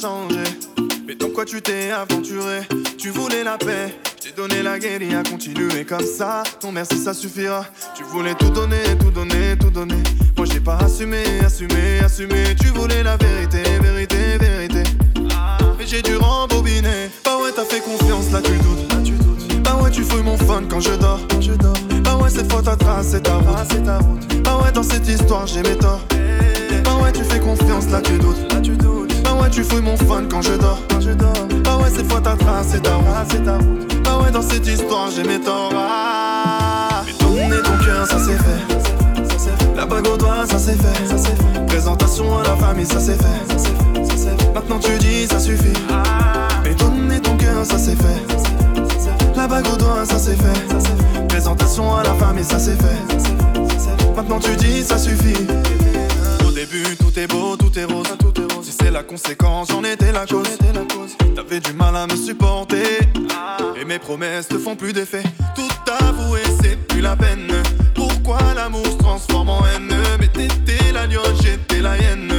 changé. Mais dans quoi tu t'es aventuré? Tu voulais la paix, j'ai donné la guerre et a continué comme ça. Ton merci, ça suffira. Tu voulais tout donner, tout donner, tout donner. Moi j'ai pas assumé, assumé, assumé. Tu voulais la vérité, vérité, vérité. Mais j'ai dû rembobiner. Bah ouais, t'as fait confiance, là tu doutes. Bah ouais, tu fouilles mon fun quand je dors. Je dors. Bah ouais, cette fois ta trace, c'est ta route. C'est ta route. Bah ouais, dans cette histoire, j'ai mes torts. Bah ouais, tu fais confiance, là tu doutes. Là tu doutes. Bah ouais, tu fouilles mon fun quand je dors. Quand je dors. Bah ouais, cette fois ta trace, c'est ta route. C'est. Bah ouais, dans cette histoire, j'ai mes torts. Ah. Mais donner ton cœur, ça c'est fait. La bague au doigt, ça c'est fait. Ça c'est fait. Présentation à la famille, ça c'est fait. Ça c'est fait. Ça c'est fait. Maintenant tu dis, ça suffit. Mais donner ton cœur, ça c'est fait. La bague au doigt, ça c'est fait. Présentation à la famille, ça c'est fait. Maintenant tu dis, ça suffit. Au début, tout est beau, tout est rose. La conséquence, j'en étais la cause. T'avais du mal à me supporter. Et mes promesses te font plus d'effet. Tout avouer, c'est plus la peine. Pourquoi l'amour se transforme en haine? Mais t'étais la lionne, j'étais la hyène.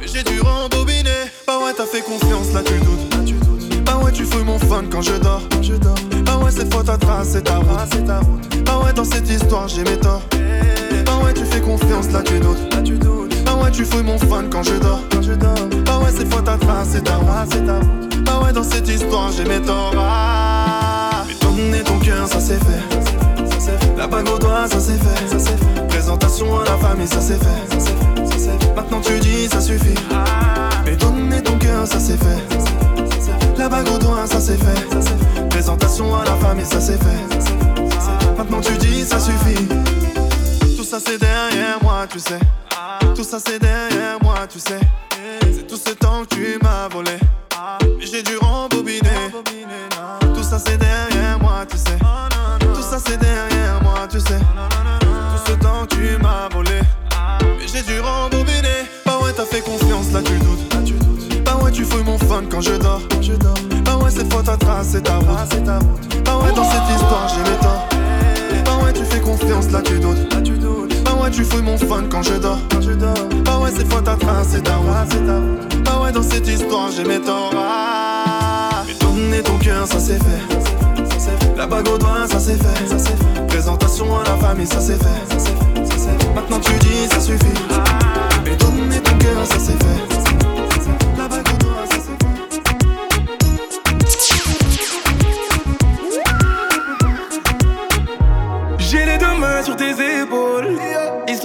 Mais j'ai dû rembobiner. Bah ouais, t'as fait confiance, là tu doutes. Bah ouais, tu fouilles mon fun quand je dors. Je dors. Bah ouais, cette fois ta trace, c'est ta route. Bah ouais, dans cette histoire, j'ai mes torts. Bah ouais, tu fais confiance, là tu doutes. Bah ouais, tu fouilles mon fun quand je dors. Quand je dors. Bah ouais, cette fois ta trace, c'est ta route. C'est ta. Bah ouais, dans cette histoire, j'ai mes torts. Ah. Mais ton cœur, ça c'est fait. C'est. La bague au doigt, ça c'est fait. Ça c'est fait. Présentation à la famille, ça c'est fait. Ça c'est fait. Ça c'est fait. Maintenant tu dis, ça suffit. Mais donner ton cœur, ça c'est fait. La bague au doigt, ça c'est fait. Présentation à la famille, ça c'est fait. Maintenant tu dis, ça suffit. Tout ça c'est derrière moi, tu sais. Tout ça c'est derrière moi, tu sais. C'est tout ce temps que tu m'as volé. Mais j'ai dû rembobiner. Tout ça c'est derrière moi, tu sais. Tout ça c'est derrière moi, tu sais. Tout ce temps que tu m'as volé. Mais j'ai dû rembobiner. Bah ouais, t'as fait confiance, là tu doutes. Bah ouais, tu fouilles mon fun quand je dors. Bah ouais, cette fois ta trace, c'est ta route. Bah ouais, dans cette histoire, j'ai mes torts. Bah ouais, tu fais confiance, là tu doutes. Tu fouilles mon fun quand je dors. Bah ouais, cette fois ta trace, c'est ta route. Bah ouais, dans cette histoire, j'ai mes torts. Ah. Mais donner ton cœur, ça c'est fait. La bague au doigt, ça c'est fait. Présentation à la famille, ça c'est fait. Maintenant tu dis, ça suffit. Mais donner ton cœur, ça c'est fait.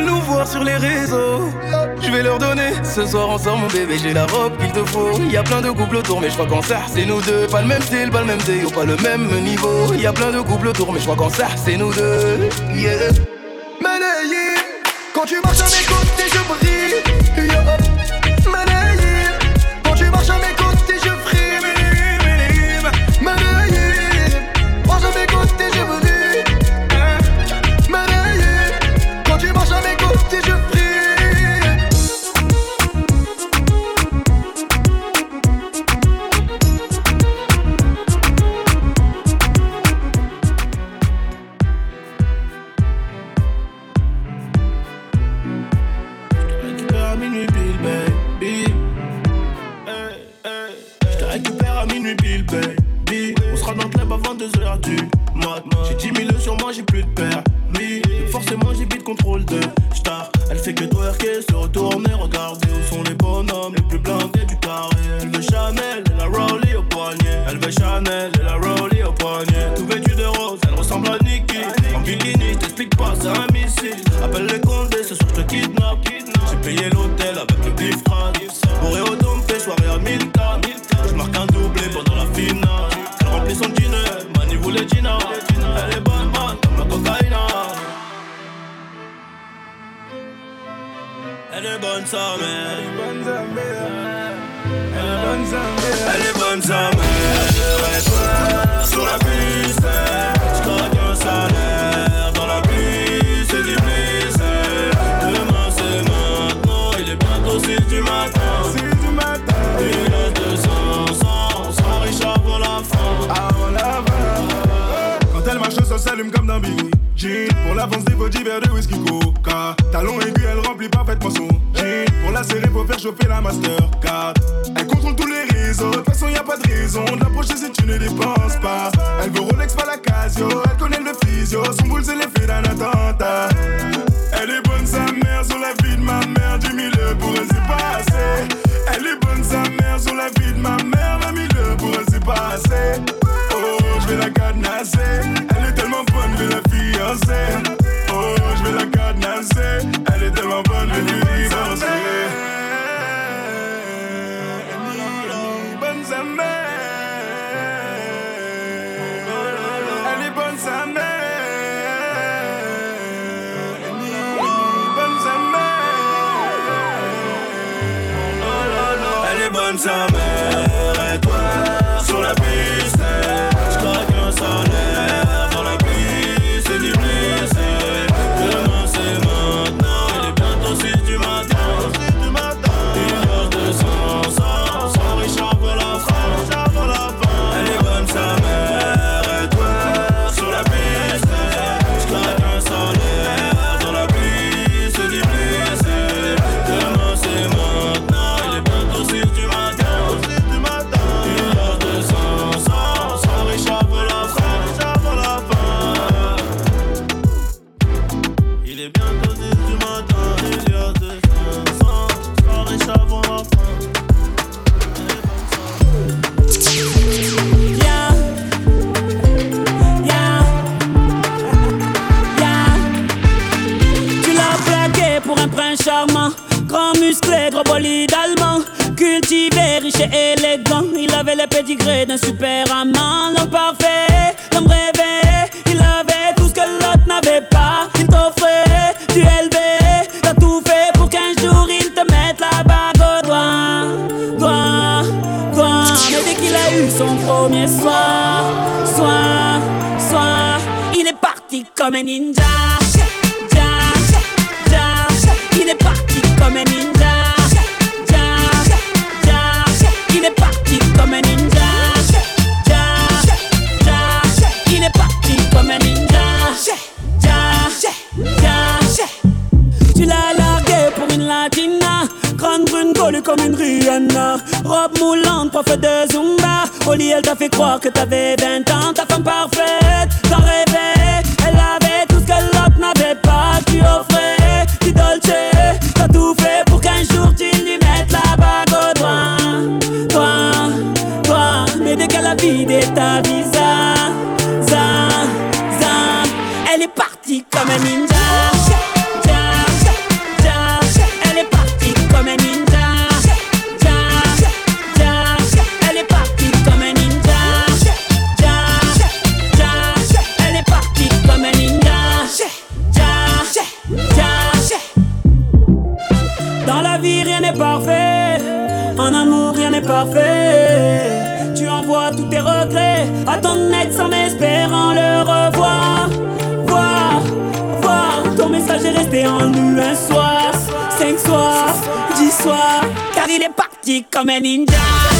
nous voir sur les réseaux. Je vais leur donner ce soir ensemble, mon bébé. J'ai la robe qu'il te faut. Y a plein de couples autour, mais je crois qu'en ça, c'est nous deux. Pas le même style, pas le même déo, pas le même niveau. Y a plein de couples autour, mais je crois qu'en ça, c'est nous deux. Yeah. Quand tu marches l'avance des verres de whisky coca. Talon aigu, elle remplit parfaitement son jean. Pour la serrer, faut faire chauffer la Mastercard. Elle contrôle tous les réseaux, de toute façon y a pas de raison De l'approcher si tu ne dépenses pas. Elle veut Rolex, pas la Casio Elle connaît le physio, son boule c'est l'effet d'un attentat. Elle est bonne sa mère sur la vie de ma mère Du milieu pour elle c'est pas assez. Elle est bonne sa mère sur la vie de ma mère Du milieu pour elle c'est pas assez. Oh, je vais la cadenasser. Elle est tellement bonne, je vais la Oh, comme une Rihanna. Robe moulante, prof de Zumba. Lit, elle t'a fait croire que t'avais 20 ans. Ta femme parfaite, t'en rêvais. Elle avait tout ce que l'autre n'avait pas. Tu offrais du dolce. T'as tout fait pour qu'un jour tu lui mettes la bague au doigt. Toi, toi, mais dès qu'elle a vidé ta visa, za, za, elle est partie comme un ninja. Tu envoies tous tes regrets à ton ex en espérant le revoir. Voir, voir, ton message est resté en nu un soir, cinq soirs, dix soirs, car il est parti comme un ninja.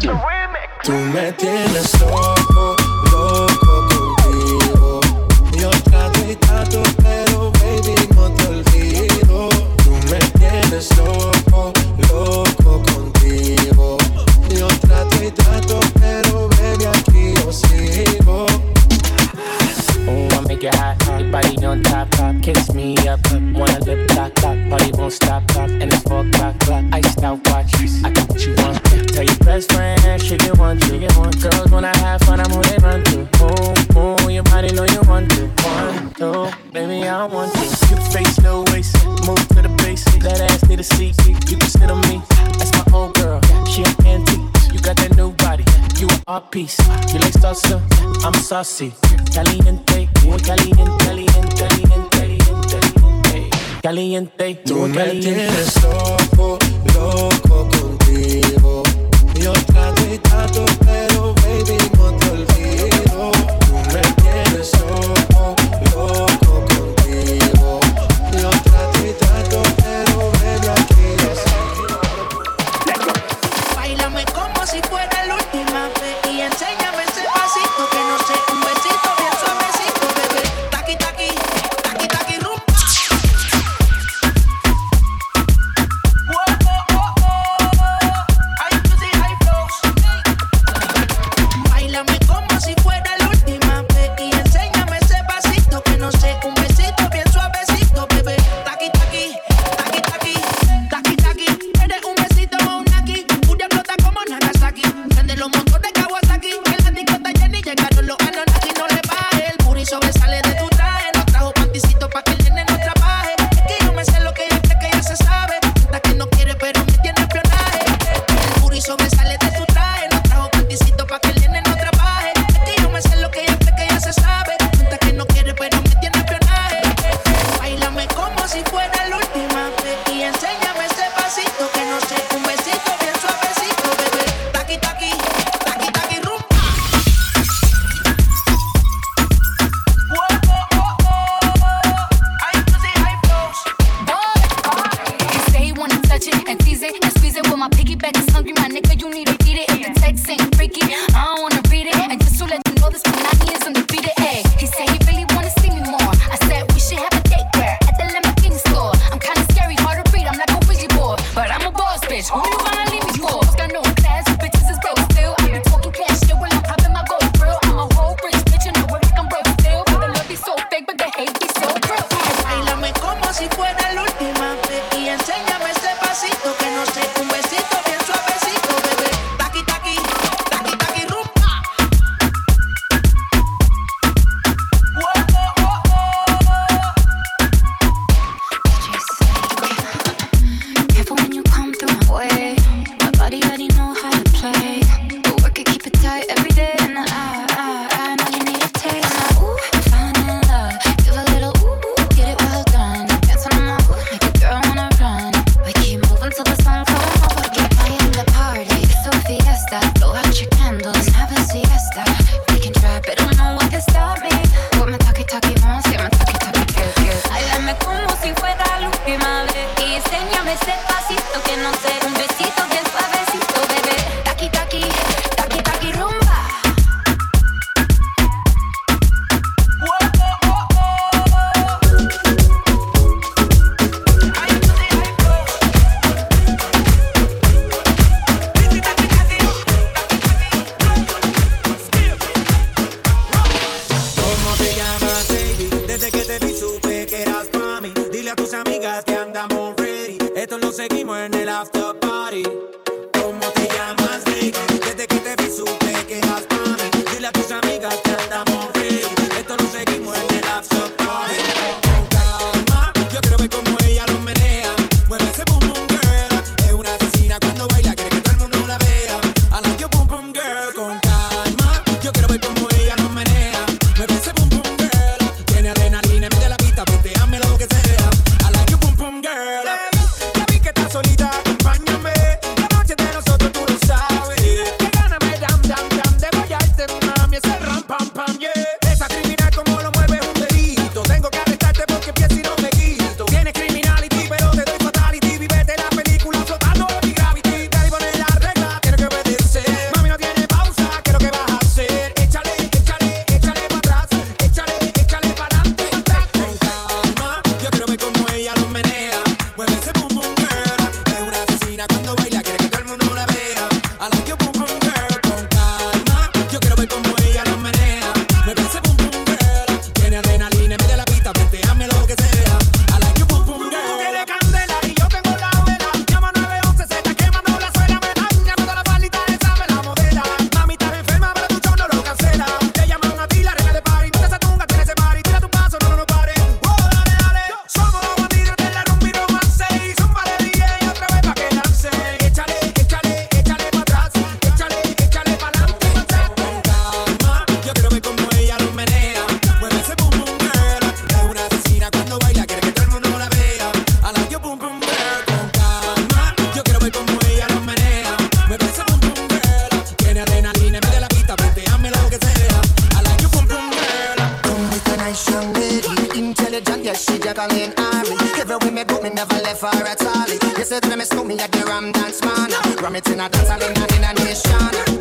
Tú me tienes loco, loco contigo. Yo trato y trato, pero baby, no te olvido. Tú me tienes loco, loco contigo. Yo trato y trato, pero baby, aquí yo sigo. Oh, I make it hot, your body on top, top. Kiss me up, up. wanna lip lock, lock. Party won't stop, lock. And it's four o'clock, clock. Iced out watch, I got what you want. best friend, she get one she get one. Girls, when I have fun, I'm who they run to. Move, move, your body know you want to. One, two, baby, I want you. Cute face, no waste. move to the base. That ass need a seat, you can sit on me. That's my old girl, she an antique. You got that new body, you a art piece. You like salsa, I'm saucy. Caliente, you caliente, caliente, caliente, caliente. Caliente, tú me tienes loco bitch. Who you gonna leave me for? life for a tally. You said, let me snow me at the Ram Dance Man. Ram it in a dance, I in a nation.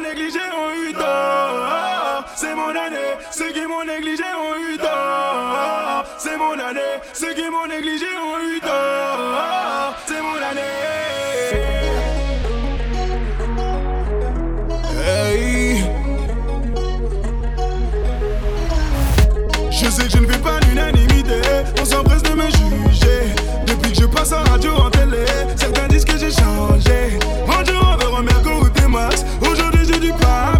négligé ont eu tort. C'est mon année, ceux qui m'ont négligé ont eu tort. C'est mon année, ceux qui m'ont négligé ont eu tort. C'est mon année. Hey. Je sais que je ne fais pas l'unanimité, on s'empresse de me juger. Depuis que je passe en radio, en télé, certains disent que j'ai changé. En durant vers. people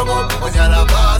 come up when you're a boss.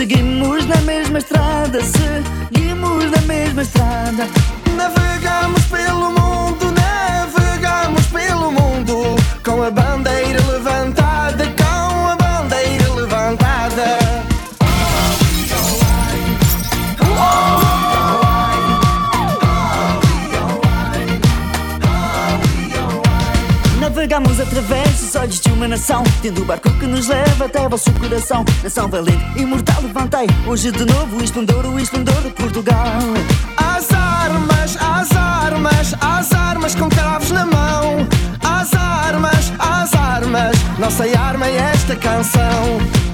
Seguimos na mesma estrada, seguimos na mesma estrada. Navegamos pelo mundo, navegamos pelo mundo, com a bandeira levantada, com a bandeira levantada. Navegamos através Tendo o barco que nos leva até vosso coração. Nação valente, imortal, levantei Hoje de novo o esplendor, o esplendor de Portugal. As armas, as armas, as armas com cravos na mão. As armas, as armas Nossa arma é esta canção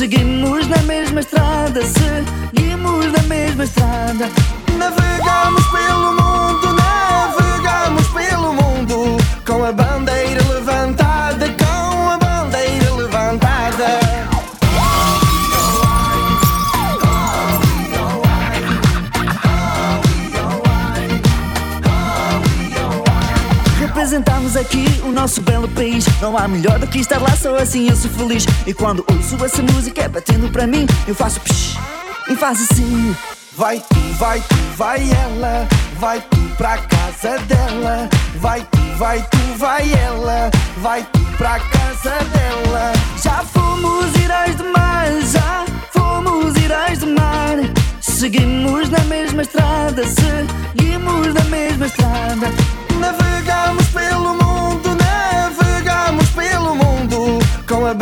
Seguimos na mesma estrada, seguimos na mesma estrada. Navegamos pelo mundo, navegamos pelo mundo com a banda Não há melhor do que estar lá só assim eu sou feliz. E quando ouço essa música batendo para mim Eu faço psh e faz assim. Vai tu, vai tu, vai ela Vai tu pra casa dela. Vai tu, vai tu, vai ela Vai tu pra casa dela. Já fomos heróis de mar Já fomos heróis de mar. Seguimos na mesma estrada Seguimos na mesma estrada. Navegamos pelo Vamos pelo mundo com a